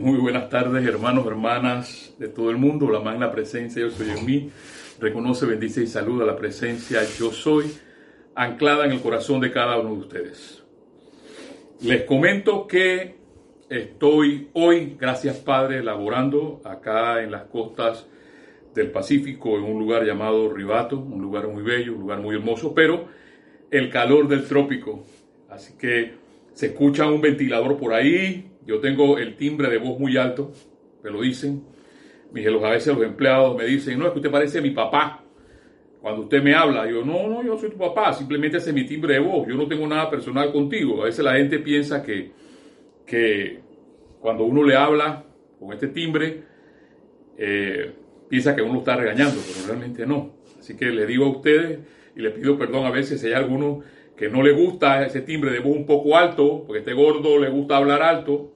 Muy buenas tardes, hermanos, hermanas de todo el mundo. La magna presencia, yo soy en mí. Reconoce, bendice y saluda la presencia, yo soy, anclada en el corazón de cada uno de ustedes. Les comento que estoy hoy, gracias Padre, laborando acá en las costas del Pacífico, en un lugar llamado Ribato, un lugar muy bello, un lugar muy hermoso, pero el calor del trópico. Así que se escucha un ventilador por ahí, yo tengo el timbre de voz muy alto, me lo dicen. A veces los empleados me dicen, no, es que usted parece mi papá. Cuando usted me habla, yo, no, no, yo soy tu papá, simplemente ese es mi timbre de voz, yo no tengo nada personal contigo. A veces la gente piensa que, que cuando uno le habla con este timbre, eh, piensa que uno está regañando, pero realmente no. Así que le digo a ustedes y le pido perdón a veces si hay alguno que no le gusta ese timbre de voz un poco alto, porque este gordo le gusta hablar alto.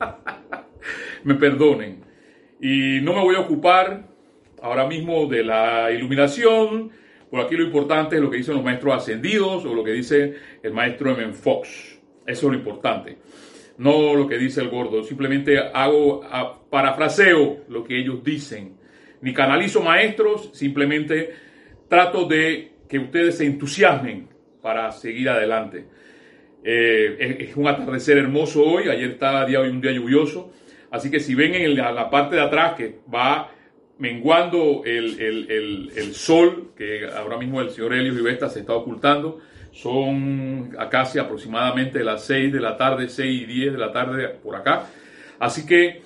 me perdonen. Y no me voy a ocupar ahora mismo de la iluminación. Por aquí lo importante es lo que dicen los maestros ascendidos o lo que dice el maestro M. Fox. Eso es lo importante. No lo que dice el gordo. Simplemente hago parafraseo lo que ellos dicen. Ni canalizo maestros, simplemente trato de que ustedes se entusiasmen para seguir adelante. Eh, es un atardecer hermoso hoy, ayer estaba día, un día lluvioso, así que si ven en la, parte de atrás que va menguando el, sol, que ahora mismo el señor Helio Rivesta se está ocultando, son casi aproximadamente las 6 de la tarde, 6 y 10 de la tarde por acá. Así que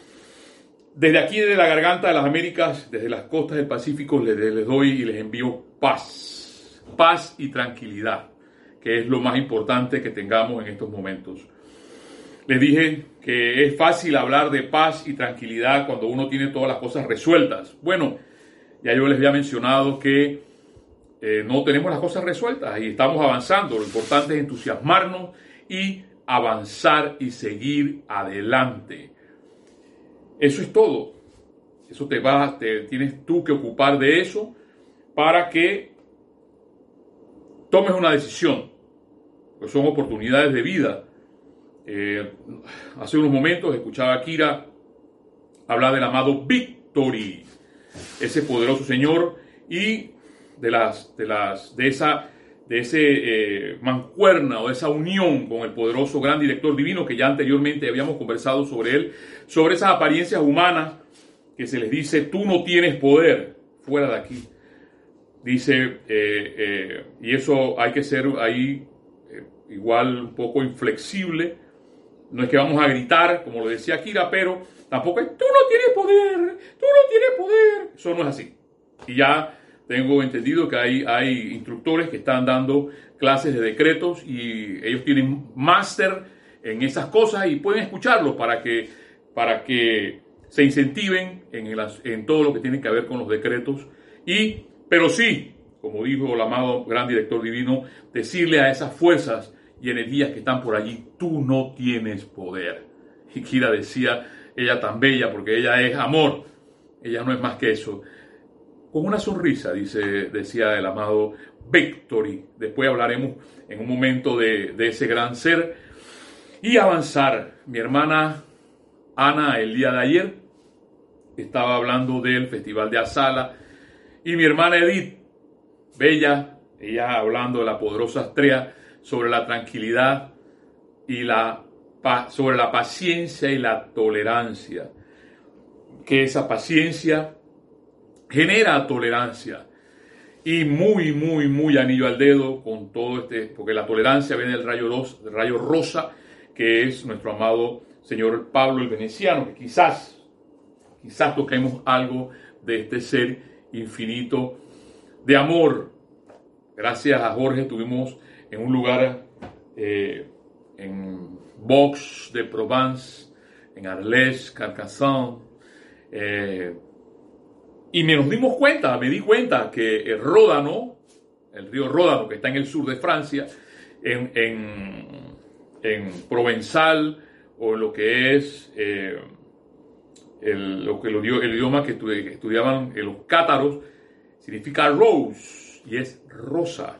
desde aquí, desde la garganta de las Américas, desde las costas del Pacífico, les doy y les envío paz, paz y tranquilidad que es lo más importante que tengamos en estos momentos. Les dije que es fácil hablar de paz y tranquilidad cuando uno tiene todas las cosas resueltas. Bueno, ya yo les había mencionado que eh, no tenemos las cosas resueltas y estamos avanzando. Lo importante es entusiasmarnos y avanzar y seguir adelante. Eso es todo. Eso te va, te tienes tú que ocupar de eso para que tomes una decisión son oportunidades de vida. Eh, hace unos momentos escuchaba a Kira hablar del amado Victory, ese poderoso Señor, y de las, de las, de esa, de ese eh, mancuerna o esa unión con el poderoso gran director divino que ya anteriormente habíamos conversado sobre él, sobre esas apariencias humanas que se les dice, tú no tienes poder fuera de aquí. Dice, eh, y eso hay que ser ahí igual un poco inflexible. No es que vamos a gritar, como lo decía Kira, pero tampoco es, tú no tienes poder, tú no tienes poder. Eso no es así. Y ya tengo entendido que hay, hay instructores que están dando clases de decretos y ellos tienen máster en esas cosas y pueden escucharlos para que, para que se incentiven en, en todo lo que tiene que ver con los decretos. Y, pero sí, como dijo el amado gran director divino, decirle a esas fuerzas y energías que están por allí, tú no tienes poder. Y Kira decía, ella tan bella, porque ella es amor, ella no es más que eso. Con una sonrisa, dice, decía el amado Victory. Después hablaremos en un momento de, de ese gran ser. Y avanzar. Mi hermana Ana, el día de ayer, estaba hablando del Festival de Asala. Y mi hermana Edith, bella, ella hablando de la poderosa estrella sobre la tranquilidad y la sobre la paciencia y la tolerancia. Que esa paciencia genera tolerancia. Y muy, muy, muy anillo al dedo con todo este, porque la tolerancia viene del rayo, del rayo rosa, que es nuestro amado señor Pablo el Veneciano, que quizás, quizás toquemos algo de este ser infinito de amor. Gracias a Jorge tuvimos en un lugar eh, en Box de Provence, en Arles, Carcassonne. Eh, y nos dimos cuenta, me di cuenta que el Ródano, el río Ródano, que está en el sur de Francia, en, en, Provenzal, o lo que es eh, el, lo que el idioma que estudiaban los cátaros, significa rose, y es rosa.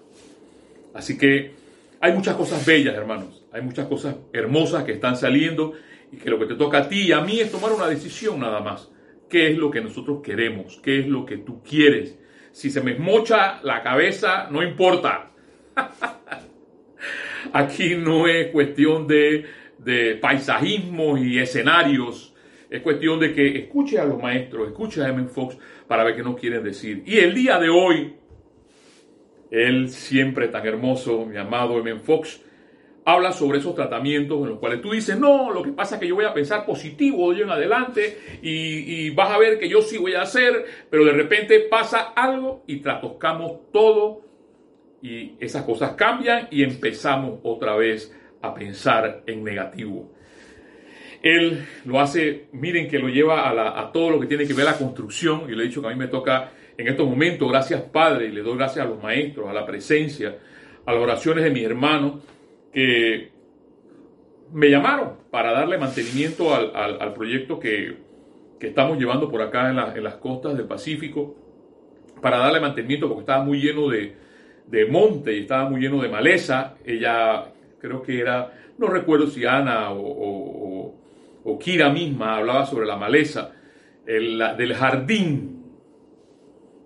Así que hay muchas cosas bellas, hermanos. Hay muchas cosas hermosas que están saliendo y que lo que te toca a ti y a mí es tomar una decisión nada más. ¿Qué es lo que nosotros queremos? ¿Qué es lo que tú quieres? Si se me mocha la cabeza, no importa. Aquí no es cuestión de, de paisajismos y escenarios. Es cuestión de que escuche a los maestros, escuche a M. Fox para ver qué nos quieren decir. Y el día de hoy, él siempre tan hermoso, mi amado M. Fox, habla sobre esos tratamientos en los cuales tú dices, no, lo que pasa es que yo voy a pensar positivo de hoy en adelante y, vas a ver que yo sí voy a hacer, pero de repente pasa algo y trascoscamos todo y esas cosas cambian y empezamos otra vez a pensar en negativo. Él lo hace, miren que lo lleva a, todo lo que tiene que ver la construcción, y le he dicho que a mí me toca en estos momentos, gracias Padre, y le doy gracias a los maestros, a la presencia, a las oraciones de mis hermanos, que me llamaron para darle mantenimiento al, proyecto que, estamos llevando por acá en, las costas del Pacífico, para darle mantenimiento porque estaba muy lleno de, monte y estaba muy lleno de maleza. Ella, creo que era, no recuerdo si Ana o, Kira misma hablaba sobre la maleza del jardín.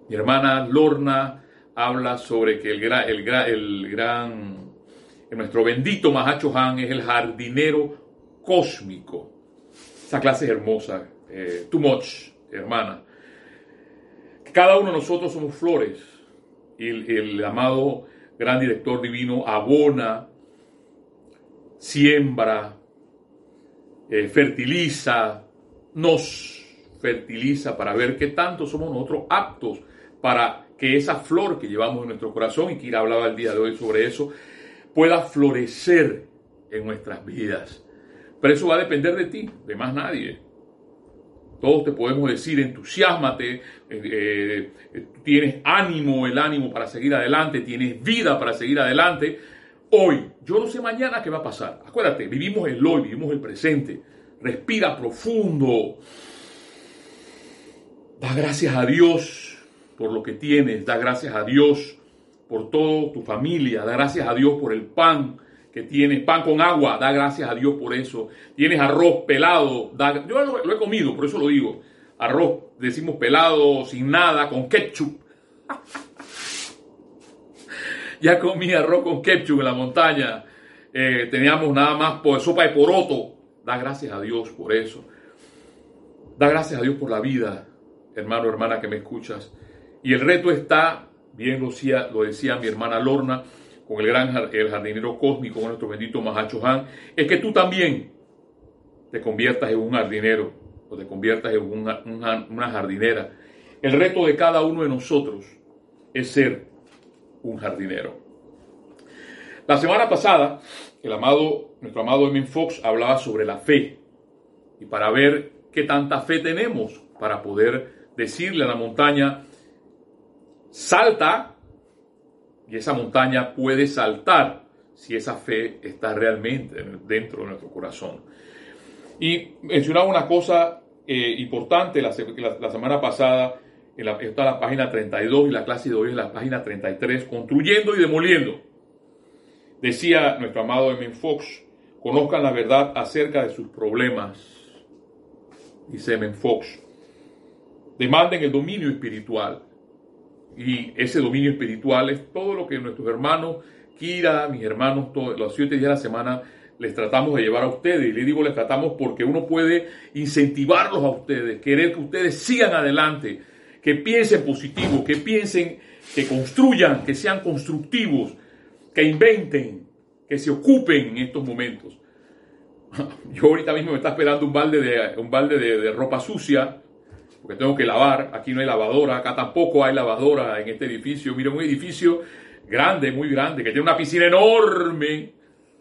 Mi hermana Lorna habla sobre que el, el, el gran nuestro bendito Mahacho Han es el jardinero cósmico. Esa clase es hermosa. Eh, too much, hermana. Cada uno de nosotros somos flores. Y el, amado gran director divino abona, siembra, eh, fertiliza, nos fertiliza para ver qué tanto somos nosotros aptos para que esa flor que llevamos en nuestro corazón, y Kira hablaba el día de hoy sobre eso, pueda florecer en nuestras vidas. Pero eso va a depender de ti, de más nadie. Todos te podemos decir, entusiasmate, eh, eh, tienes ánimo, el ánimo para seguir adelante, tienes vida para seguir adelante. Hoy, yo no sé mañana qué va a pasar. Acuérdate, vivimos el hoy, vivimos el presente. Respira profundo. Da gracias a Dios por lo que tienes, da gracias a Dios por toda tu familia, da gracias a Dios por el pan que tienes, pan con agua, da gracias a Dios por eso. Tienes arroz pelado, yo lo, he comido, por eso lo digo. Arroz, decimos pelado, sin nada, con ketchup. Ya comí arroz con ketchup en la montaña. Eh, teníamos nada más por sopa de poroto. Da gracias a Dios por eso. Da gracias a Dios por la vida, hermano, hermana que me escuchas. Y el reto está bien lo decía, lo decía mi hermana Lorna, con el gran el jardinero cósmico, con nuestro bendito Mahacho Han, es que tú también te conviertas en un jardinero o te conviertas en una jardinera. El reto de cada uno de nosotros es ser un jardinero. La semana pasada, el amado, nuestro amado Emin Fox hablaba sobre la fe y para ver qué tanta fe tenemos para poder decirle a la montaña, salta y esa montaña puede saltar si esa fe está realmente dentro de nuestro corazón. Y mencionaba una cosa eh, importante la, semana pasada, en la, está la página 32 y la clase de hoy es la página 33, construyendo y demoliendo. Decía nuestro amado Emin Fox, conozcan la verdad acerca de sus problemas, dice Emin Fox. Demanden el dominio espiritual y ese dominio espiritual es todo lo que nuestros hermanos, Kira, mis hermanos, todos, los siete días de la semana, les tratamos de llevar a ustedes. Y les digo, les tratamos porque uno puede incentivarlos a ustedes, querer que ustedes sigan adelante, que piensen positivo, que piensen, que construyan, que sean constructivos, que inventen, que se ocupen en estos momentos. Yo ahorita mismo me está esperando un balde de, un balde de ropa sucia porque tengo que lavar, aquí no hay lavadora, acá tampoco hay lavadora en este edificio, mira, un edificio grande, muy grande, que tiene una piscina enorme.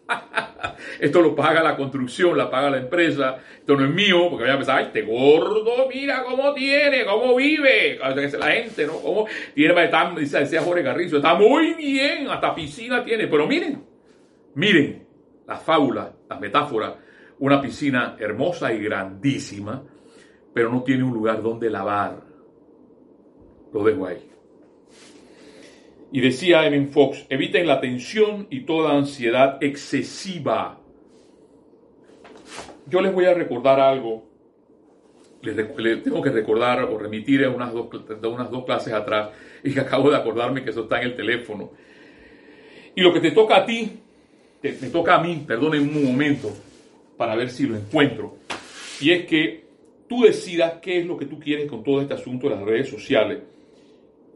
esto lo paga la construcción, la paga la empresa, esto no es mío, porque voy a pensar, ay, este gordo, mira cómo tiene, cómo vive, la gente, ¿no? Cómo tiene, está, decía Jorge Garrizo, está muy bien, hasta piscina tiene, pero miren, miren, la fábula, las metáforas, una piscina hermosa y grandísima, pero no tiene un lugar donde lavar. Lo dejo ahí. Y decía Emin Fox, eviten la tensión y toda ansiedad excesiva. yo les voy a recordar algo. Les, tengo que recordar o remitir a unas dos, clases atrás y acabo de acordarme que eso está en el teléfono. Y lo que te toca a ti, me toca a mí, perdón un momento, para ver si lo encuentro. Y es que tú decidas qué es lo que tú quieres con todo este asunto de las redes sociales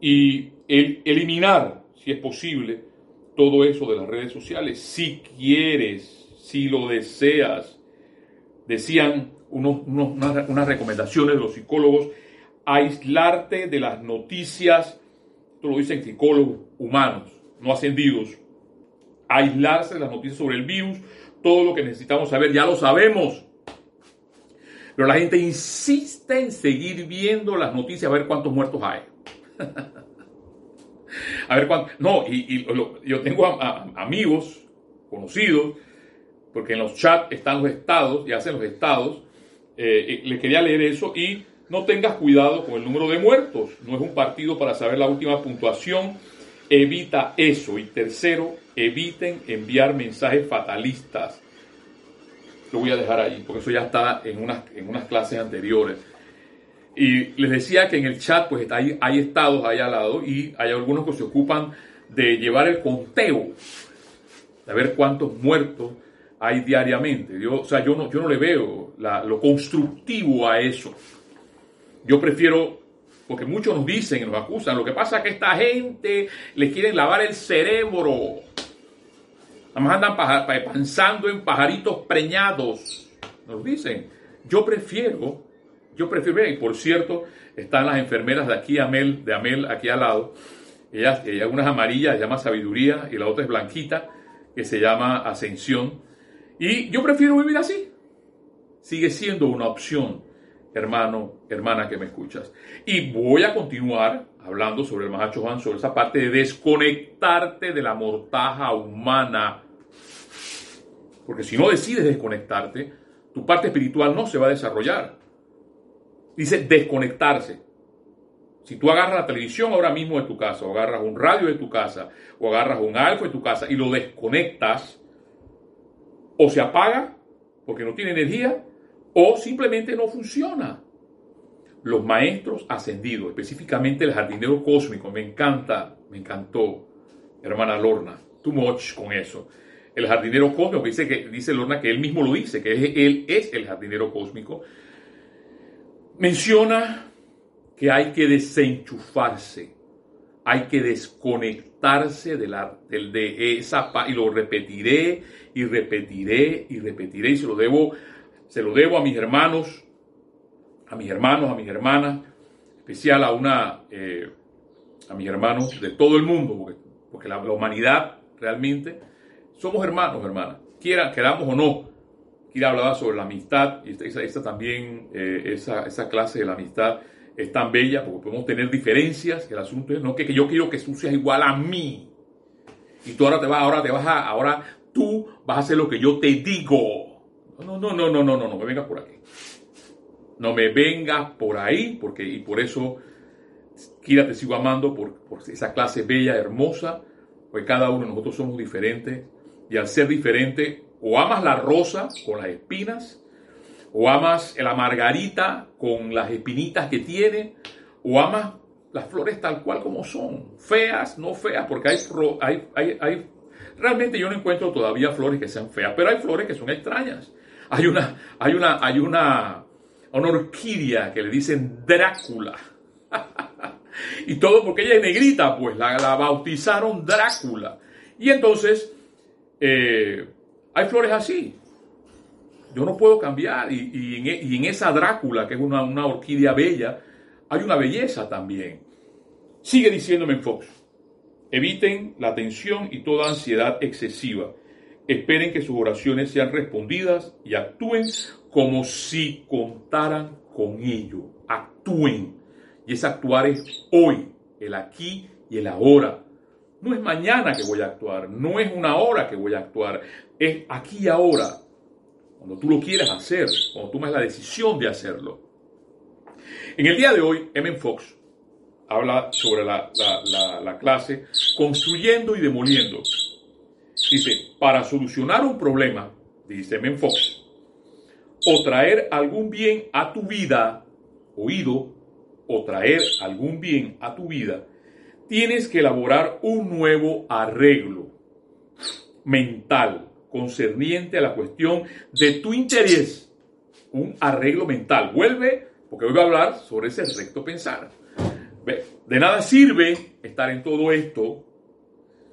y el, eliminar, si es posible, todo eso de las redes sociales, si quieres, si lo deseas. Decían unos, unas, recomendaciones de los psicólogos, aislarte de las noticias, esto lo dicen psicólogos humanos, no ascendidos, aislarse de las noticias sobre el virus, todo lo que necesitamos saber, ya lo sabemos. Pero la gente insiste en seguir viendo las noticias a ver cuántos muertos hay. a ver cuántos. No, y, yo tengo amigos, conocidos, porque en los chats están los estados y hacen los estados. Eh, le quería leer eso y no tengas cuidado con el número de muertos. No es un partido para saber la última puntuación. Evita eso. Y tercero, eviten enviar mensajes fatalistas lo voy a dejar ahí, porque eso ya está en unas, en unas clases anteriores. Y les decía que en el chat pues hay, hay estados ahí al lado y hay algunos que se ocupan de llevar el conteo, de ver cuántos muertos hay diariamente. Yo, o sea, yo no, yo no le veo lo constructivo a eso. Yo prefiero, porque muchos nos dicen y nos acusan, lo que pasa es que esta gente le quieren lavar el cerebro Nada más andan pensando en pajaritos preñados. Nos dicen. Yo prefiero, yo prefiero, y por cierto, están las enfermeras de aquí, Amel, de Amel, aquí al lado. Ellas, ella, una es amarilla, se llama Sabiduría, y la otra es blanquita, que se llama Ascensión. Y yo prefiero vivir así. Sigue siendo una opción, hermano, hermana que me escuchas. Y voy a continuar hablando sobre el Mahacho Juan, sobre esa parte de desconectarte de la mortaja humana porque si no decides desconectarte, tu parte espiritual no se va a desarrollar. Dice desconectarse. Si tú agarras la televisión ahora mismo de tu casa, o agarras un radio de tu casa, o agarras un alfa de tu casa y lo desconectas, o se apaga porque no tiene energía, o simplemente no funciona. Los maestros ascendidos, específicamente el jardinero cósmico, me encanta, me encantó, hermana Lorna, too much con eso el jardinero cósmico, dice, que, dice Lorna que él mismo lo dice, que él es el jardinero cósmico, menciona que hay que desenchufarse, hay que desconectarse de, la, de esa y lo repetiré y repetiré y repetiré y se lo debo, se lo debo a mis hermanos, a mis hermanos, a mis hermanas, especial a una, eh, a mis hermanos de todo el mundo, porque, la humanidad realmente somos hermanos, hermanas, quiera, queramos o no. Kira hablaba sobre la amistad, y esta, también, eh, esa, clase de la amistad es tan bella porque podemos tener diferencias. El asunto es no que, yo quiero que tú seas igual a mí. Y tú ahora te vas, ahora te vas a, ahora tú vas a hacer lo que yo te digo. No, no, no, no, no, no, no, me vengas por aquí. No me vengas por ahí, porque, y por eso, Kira, te sigo amando por, esa clase bella, hermosa, porque cada uno de nosotros somos diferentes y al ser diferente, o amas la rosa con las espinas, o amas la margarita con las espinitas que tiene, o amas las flores tal cual como son, feas, no feas, porque hay, hay, hay, realmente yo no encuentro todavía flores que sean feas, pero hay flores que son extrañas. Hay una, hay una, hay una, una orquídea que le dicen Drácula. y todo porque ella es negrita, pues la, la bautizaron Drácula. Y entonces eh, hay flores así. Yo no puedo cambiar. Y, en, esa Drácula, que es una, una, orquídea bella, hay una belleza también. Sigue diciéndome en Fox. Eviten la tensión y toda ansiedad excesiva. Esperen que sus oraciones sean respondidas y actúen como si contaran con ello. Actúen. Y ese actuar es hoy, el aquí y el ahora. No es mañana que voy a actuar, no es una hora que voy a actuar, es aquí y ahora, cuando tú lo quieres hacer, cuando tomas la decisión de hacerlo. En el día de hoy, M. Fox habla sobre la, la clase construyendo y demoliendo. Dice, para solucionar un problema, dice M. Fox, o traer algún bien a tu vida, oído, o traer algún bien a tu vida, tienes que elaborar un nuevo arreglo mental concerniente a la cuestión de tu interés. Un arreglo mental. Vuelve, porque hoy voy a hablar sobre ese recto pensar. De nada sirve estar en todo esto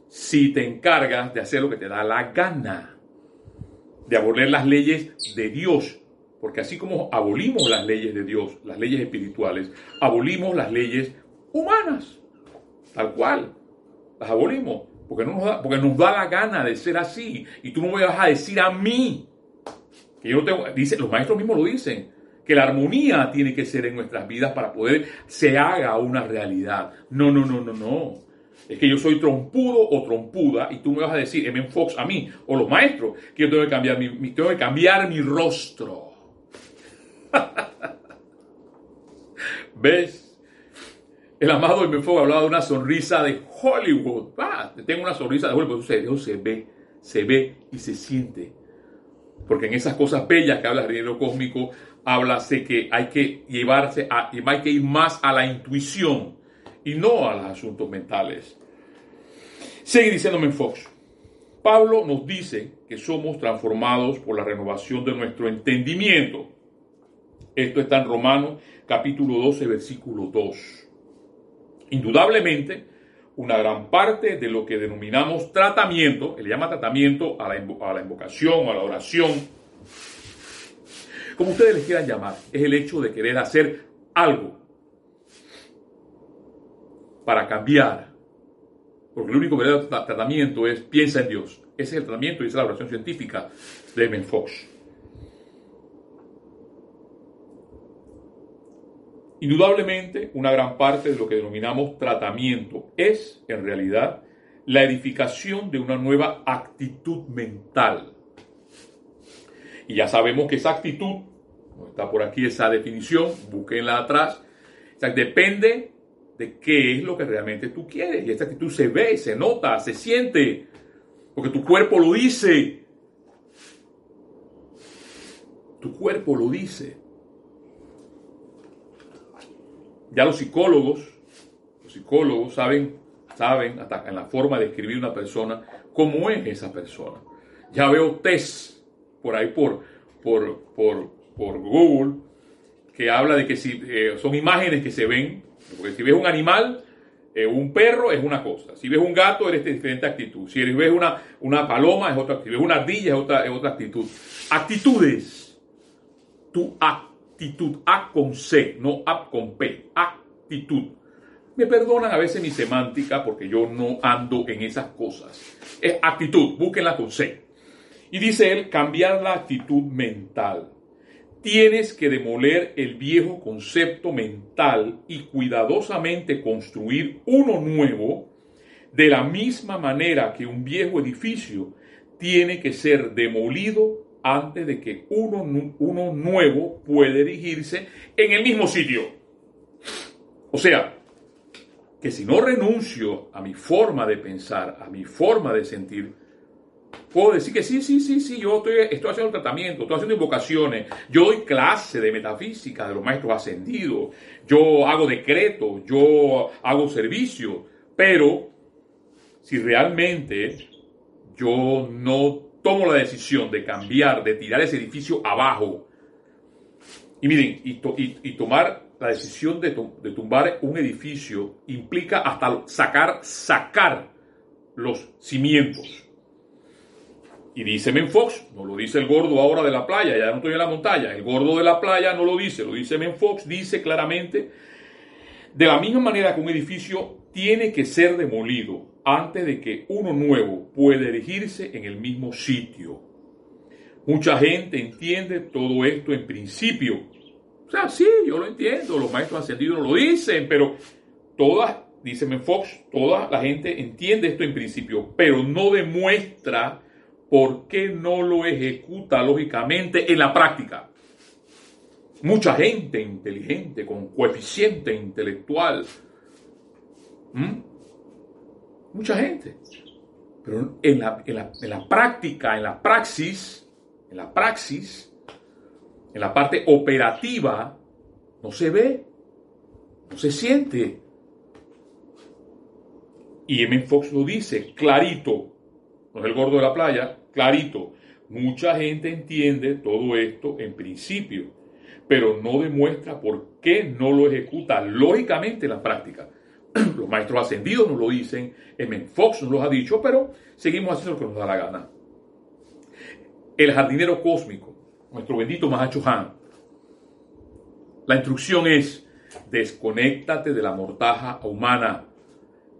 si te encargas de hacer lo que te da la gana, de abolir las leyes de Dios. Porque así como abolimos las leyes de Dios, las leyes espirituales, abolimos las leyes humanas, tal cual, las abolimos. Porque, no nos da, porque nos da la gana de ser así. Y tú no me vas a decir a mí que yo no tengo. Dice, los maestros mismos lo dicen. Que la armonía tiene que ser en nuestras vidas para poder se haga una realidad. No, no, no, no, no. Es que yo soy trompudo o trompuda y tú me vas a decir, M. Fox, a mí, o los maestros, que yo tengo que cambiar mi, tengo que cambiar mi rostro. ¿Ves? El amado M. Fox hablaba de una sonrisa de Hollywood. Ah, tengo una sonrisa de Hollywood. Dios se ve, se ve y se siente. Porque en esas cosas bellas que habla el dinero cósmico, habla de que hay que llevarse, a, hay que ir más a la intuición y no a los asuntos mentales. Sigue diciéndome Fox. Pablo nos dice que somos transformados por la renovación de nuestro entendimiento. Esto está en Romanos capítulo 12, versículo 2. Indudablemente, una gran parte de lo que denominamos tratamiento, él llama tratamiento a la, invocación, a la oración, como ustedes les quieran llamar, es el hecho de querer hacer algo para cambiar. Porque el único verdadero tratamiento es piensa en Dios. Ese es el tratamiento y es la oración científica de Ben Fox. Indudablemente, una gran parte de lo que denominamos tratamiento es, en realidad, la edificación de una nueva actitud mental. Y ya sabemos que esa actitud, está por aquí esa definición, búsquenla atrás, o sea, depende de qué es lo que realmente tú quieres. Y esa actitud se ve, se nota, se siente, porque tu cuerpo lo dice. Tu cuerpo lo dice. Ya los psicólogos, los psicólogos saben, saben hasta en la forma de escribir una persona cómo es esa persona. Ya veo test por ahí por, por, por, por Google que habla de que si eh, son imágenes que se ven, porque si ves un animal, eh, un perro es una cosa, si ves un gato eres de diferente actitud, si ves una, una paloma es otra si ves una ardilla es otra, es otra actitud. Actitudes, tu actitud actitud, A con C, no A con P, actitud. Me perdonan a veces mi semántica porque yo no ando en esas cosas. Es actitud, búsquenla con C. Y dice él, cambiar la actitud mental. Tienes que demoler el viejo concepto mental y cuidadosamente construir uno nuevo de la misma manera que un viejo edificio tiene que ser demolido antes de que uno, uno nuevo puede erigirse en el mismo sitio. O sea, que si no renuncio a mi forma de pensar, a mi forma de sentir, puedo decir que sí, sí, sí, sí, yo estoy, estoy haciendo tratamiento, estoy haciendo invocaciones, yo doy clase de metafísica de los maestros ascendidos, yo hago decretos, yo hago servicio, pero si realmente yo no tomo la decisión de cambiar, de tirar ese edificio abajo, y miren, y, tomar la decisión de, tumbar un edificio implica hasta sacar, sacar los cimientos. Y dice Menfox, no lo dice el gordo ahora de la playa, ya no estoy en la montaña, el gordo de la playa no lo dice, lo dice Menfox, dice claramente, de la misma manera que un edificio tiene que ser demolido antes de que uno nuevo pueda erigirse en el mismo sitio. Mucha gente entiende todo esto en principio. O sea, sí, yo lo entiendo, los maestros ascendidos lo dicen, pero toda, dice Fox, toda la gente entiende esto en principio, pero no demuestra por qué no lo ejecuta lógicamente en la práctica. Mucha gente inteligente, con coeficiente intelectual, Mucha gente. Pero en la, práctica, en la praxis, en la praxis, en la parte operativa, no se ve, no se siente. Y M. Fox lo dice, clarito, no es el gordo de la playa, clarito. Mucha gente entiende todo esto en principio, pero no demuestra por qué no lo ejecuta lógicamente en la práctica. Los maestros ascendidos nos lo dicen, M. Fox nos lo ha dicho, pero seguimos haciendo lo que nos da la gana. El jardinero cósmico, nuestro bendito Mahacho Han. La instrucción es, desconéctate de la mortaja humana,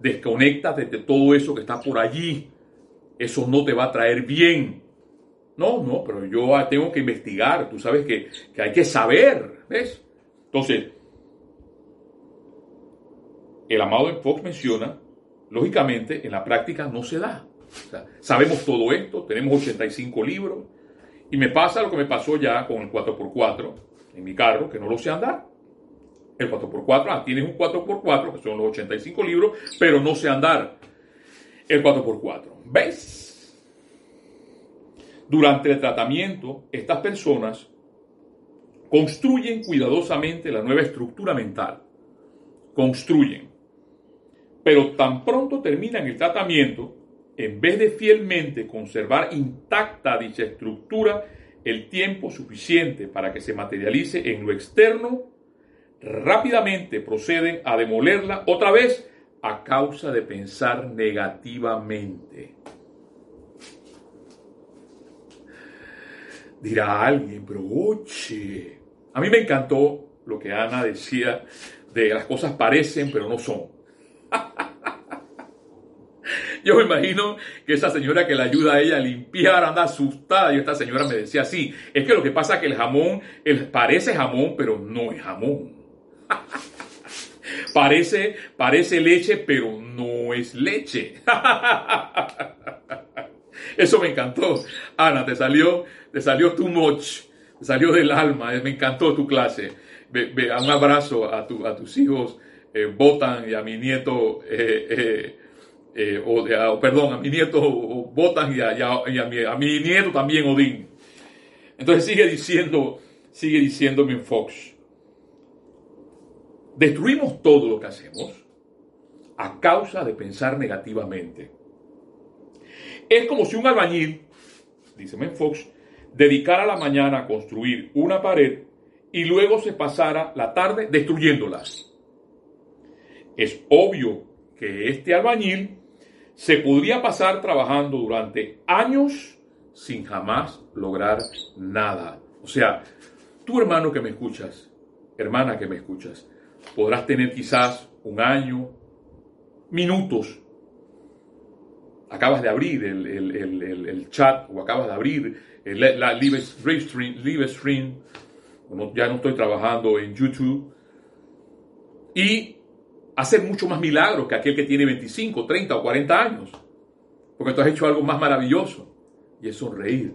desconéctate de todo eso que está por allí, eso no te va a traer bien. No, no, pero yo tengo que investigar, tú sabes que, que hay que saber, ¿ves? Entonces, el amado Fox menciona, lógicamente, en la práctica no se da. sabemos todo esto, tenemos 85 libros, y me pasa lo que me pasó ya con el 4x4 en mi carro, que no lo sé andar. El 4x4, ah, tienes un 4x4, que son los 85 libros, pero no sé andar el 4x4. ¿Ves? Durante el tratamiento, estas personas construyen cuidadosamente la nueva estructura mental. Construyen. Pero tan pronto terminan el tratamiento, en vez de fielmente conservar intacta dicha estructura el tiempo suficiente para que se materialice en lo externo, rápidamente proceden a demolerla otra vez a causa de pensar negativamente. Dirá alguien, pero oye, a mí me encantó lo que Ana decía de las cosas parecen pero no son. Yo me imagino que esa señora que le ayuda a ella a limpiar anda asustada y esta señora me decía así, es que lo que pasa es que el jamón parece jamón, pero no es jamón. parece, parece leche, pero no es leche. Eso me encantó. Ana, te salió, te salió too much, te salió del alma, me encantó tu clase. un abrazo a, tu, a tus hijos, eh, Botan y a mi nieto eh, eh, o, perdón, a mi nieto Botan y, a, mi, nieto también Odín. Entonces sigue diciendo, sigue diciéndome Fox, destruimos todo lo que hacemos a causa de pensar negativamente. Es como si un albañil, dice Fox, dedicara la mañana a construir una pared y luego se pasara la tarde destruyéndolas. Es obvio que este albañil se podría pasar trabajando durante años sin jamás lograr nada. O sea, tú hermano que me escuchas, hermana que me escuchas, podrás tener quizás un año, minutos. Acabas de abrir el, chat o acabas de abrir la live stream, live stream. ya no estoy trabajando en YouTube. Y hacer mucho más milagros que aquel que tiene 25, 30 o 40 años. Porque tú has hecho algo más maravilloso y es sonreír.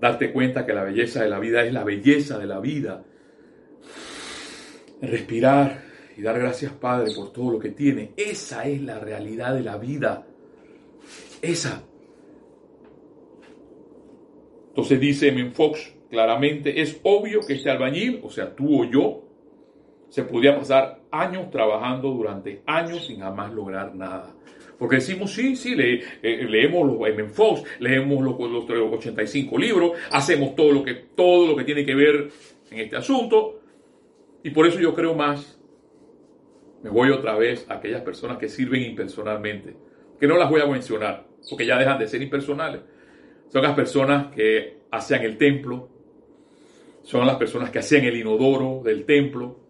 Darte cuenta que la belleza de la vida es la belleza de la vida. Respirar y dar gracias, Padre, por todo lo que tiene. Esa es la realidad de la vida. Esa. Entonces dice Menfox claramente, es obvio que este albañil, o sea, tú o yo, se podía pasar años trabajando durante años sin jamás lograr nada. Porque decimos, sí, sí, le, eh, leemos los M. Fox, leemos los, los, 85 libros, hacemos todo lo, que, todo lo que tiene que ver en este asunto. Y por eso yo creo más, me voy otra vez a aquellas personas que sirven impersonalmente, que no las voy a mencionar, porque ya dejan de ser impersonales. Son las personas que hacían el templo, son las personas que hacían el inodoro del templo,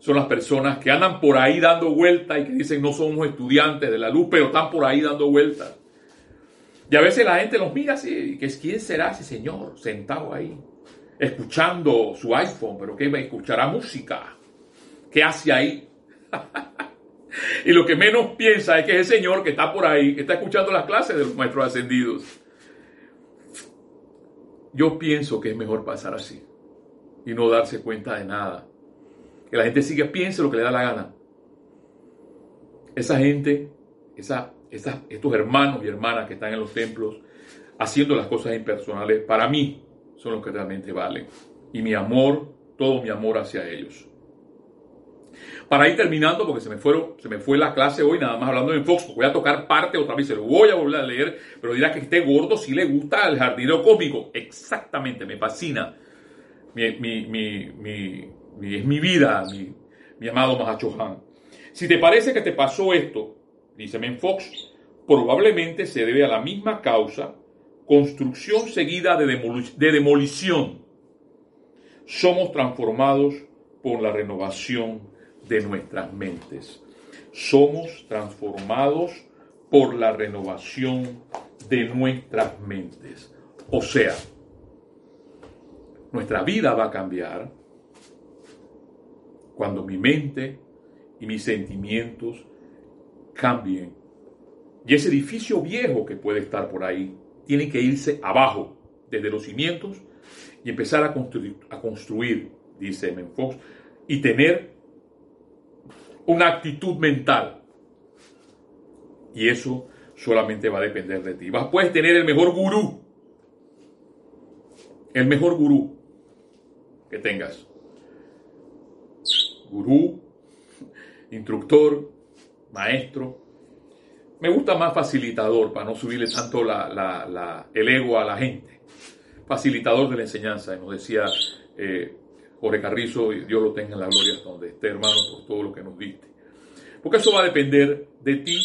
son las personas que andan por ahí dando vueltas y que dicen no somos estudiantes de la luz, pero están por ahí dando vueltas. Y a veces la gente los mira así, que es quién será ese señor sentado ahí, escuchando su iPhone, pero que escuchará música. ¿Qué hace ahí? y lo que menos piensa es que es el señor que está por ahí, que está escuchando las clases de los maestros ascendidos. Yo pienso que es mejor pasar así y no darse cuenta de nada que la gente sigue piense lo que le da la gana. Esa gente, esa, estos hermanos y hermanas que están en los templos haciendo las cosas impersonales, para mí son los que realmente valen. y mi amor, todo mi amor hacia ellos. Para ir terminando, porque se me, fueron, se me fue la clase hoy, nada más hablando de Fox, voy a tocar parte otra vez, se lo voy a volver a leer, pero dirá que esté gordo si le gusta el jardinero cósmico. Exactamente, me fascina. Mi, mi, es mi vida, mi, amado Mahacho Han. Si te parece que te pasó esto, dice Fox, probablemente se debe a la misma causa, construcción seguida de demolición. Somos transformados por la renovación de nuestras mentes. Somos transformados por la renovación de nuestras mentes. O sea, nuestra vida va a cambiar cuando mi mente y mis sentimientos cambien. Y ese edificio viejo que puede estar por ahí tiene que irse abajo, desde los cimientos, y empezar a construir, a construir dice Fox, y tener una actitud mental. Y eso solamente va a depender de ti. Vas, puedes tener el mejor gurú, el mejor gurú que tengas. Gurú, instructor, maestro. Me gusta más facilitador para no subirle tanto el ego a la gente. Facilitador de la enseñanza, nos decía eh, Jorge Carrizo, y Dios lo tenga en la gloria donde esté, hermano, por todo lo que nos diste. Porque eso va a depender de ti,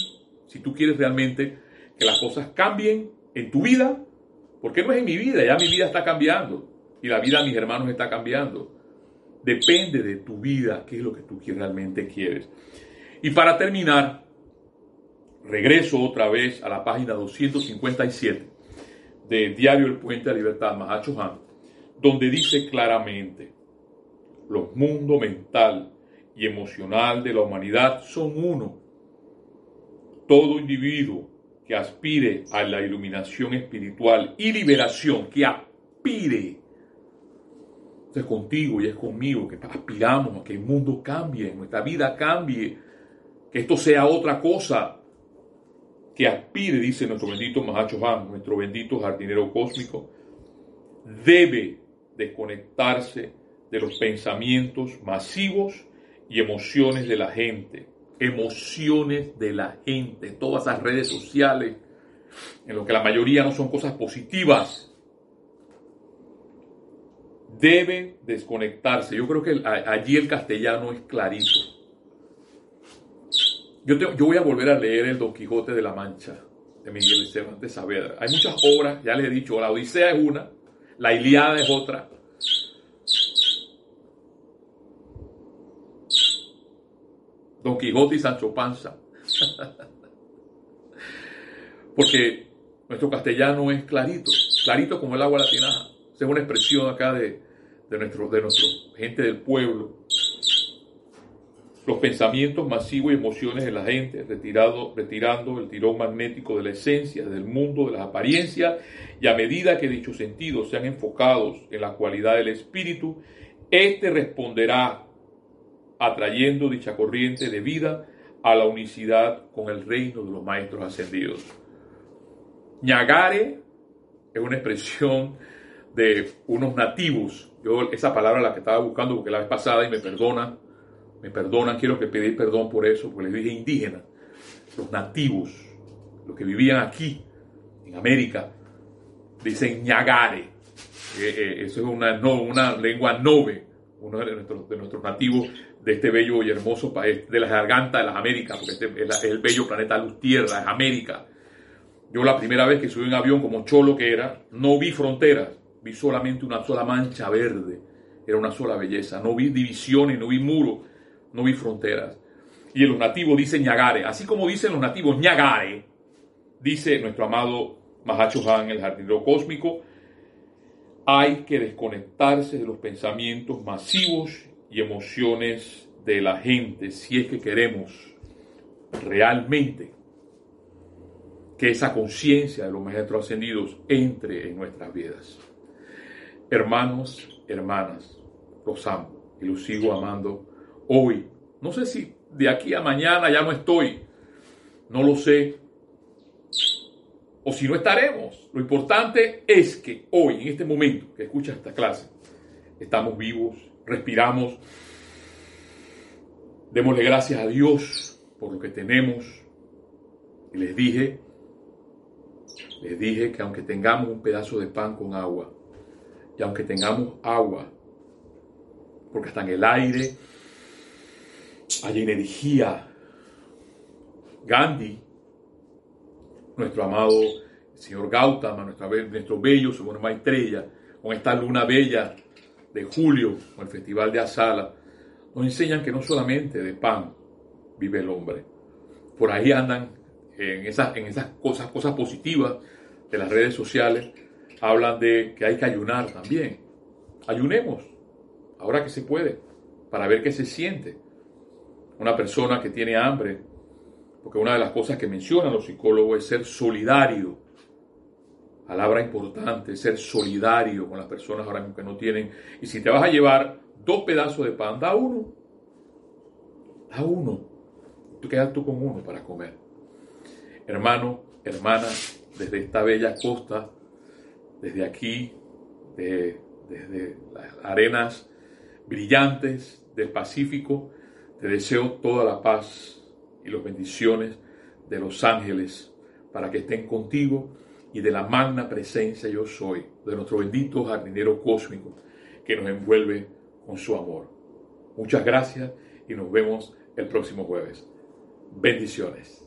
si tú quieres realmente que las cosas cambien en tu vida, porque no es en mi vida, ya mi vida está cambiando, y la vida de mis hermanos está cambiando. Depende de tu vida, qué es lo que tú realmente quieres. Y para terminar, regreso otra vez a la página 257 del diario El Puente de la Libertad, Mahacho Han, donde dice claramente, los mundos mental y emocional de la humanidad son uno. Todo individuo que aspire a la iluminación espiritual y liberación, que aspire, es contigo y es conmigo, que aspiramos a que el mundo cambie, nuestra vida cambie, que esto sea otra cosa, que aspire, dice nuestro bendito Mahacho Han, nuestro bendito jardinero cósmico, debe desconectarse de los pensamientos masivos y emociones de la gente. Emociones de la gente, todas las redes sociales, en lo que la mayoría no son cosas positivas. Deben desconectarse. Yo creo que allí el castellano es clarito. Yo, yo voy a volver a leer el Don Quijote de la Mancha de Miguel Cervantes Saavedra. Hay muchas obras, ya les he dicho, la Odisea es una, la Iliada es otra, Don Quijote y Sancho Panza. Porque nuestro castellano es clarito, clarito como el agua de la tinaja. es una expresión acá de, nuestro, de nuestra gente del pueblo. Los pensamientos masivos y emociones de la gente, retirado, retirando el tirón magnético de la esencia, del mundo, de las apariencias, y a medida que dichos sentidos sean enfocados en la cualidad del espíritu, éste responderá atrayendo dicha corriente de vida a la unicidad con el reino de los maestros ascendidos. Ñagare es una expresión de unos nativos. Yo esa palabra la que estaba buscando porque la vez pasada y me perdona, me perdonan, quiero que pedir perdón por eso, porque les dije indígena. Los nativos, los que vivían aquí, en América, dicen ñagare. Eh, eh, eso es una, no, una lengua nove, uno de nuestros, de nativos de este bello y hermoso país, de la garganta de las Américas, porque este es, el bello planeta luz tierra, es América. Yo la primera vez que subí en avión como cholo que era, no vi fronteras, vi solamente una sola mancha verde, era una sola belleza, no vi divisiones, no vi muros, no vi fronteras. Y los nativos dicen ñagare, así como dicen los nativos ñagare, dice nuestro amado Mahacho Han, el jardinero cósmico, hay que desconectarse de los pensamientos masivos y emociones de la gente si es que queremos realmente que esa conciencia de los maestros ascendidos entre en nuestras vidas. Hermanos, hermanas, los amo y los sigo amando hoy. No sé si de aquí a mañana ya no estoy, no lo sé, o si no estaremos. Lo importante es que hoy, en este momento que escuchas esta clase, estamos vivos, respiramos. Démosle gracias a Dios por lo que tenemos. Y les dije, les dije que aunque tengamos un pedazo de pan con agua, y aunque tengamos agua, porque hasta en el aire hay energía, Gandhi, nuestro amado señor Gautama, nuestra, nuestro bello Suprema Estrella, con esta luna bella de julio, con el Festival de Asala, nos enseñan que no solamente de pan vive el hombre. Por ahí andan en esas, en esas cosas, cosas positivas de las redes sociales, hablan de que hay que ayunar también. Ayunemos, ahora que se puede, para ver qué se siente. Una persona que tiene hambre, porque una de las cosas que mencionan los psicólogos es ser solidario. Palabra importante, ser solidario con las personas ahora mismo que no tienen. Y si te vas a llevar dos pedazos de pan, da uno. Da uno. Tú quedas tú con uno para comer. Hermano, hermana, desde esta bella costa, desde aquí, desde las arenas brillantes del Pacífico, te deseo toda la paz y las bendiciones de los ángeles para que estén contigo y de la magna presencia yo soy, de nuestro bendito jardinero cósmico que nos envuelve con su amor. Muchas gracias y nos vemos el próximo jueves. Bendiciones.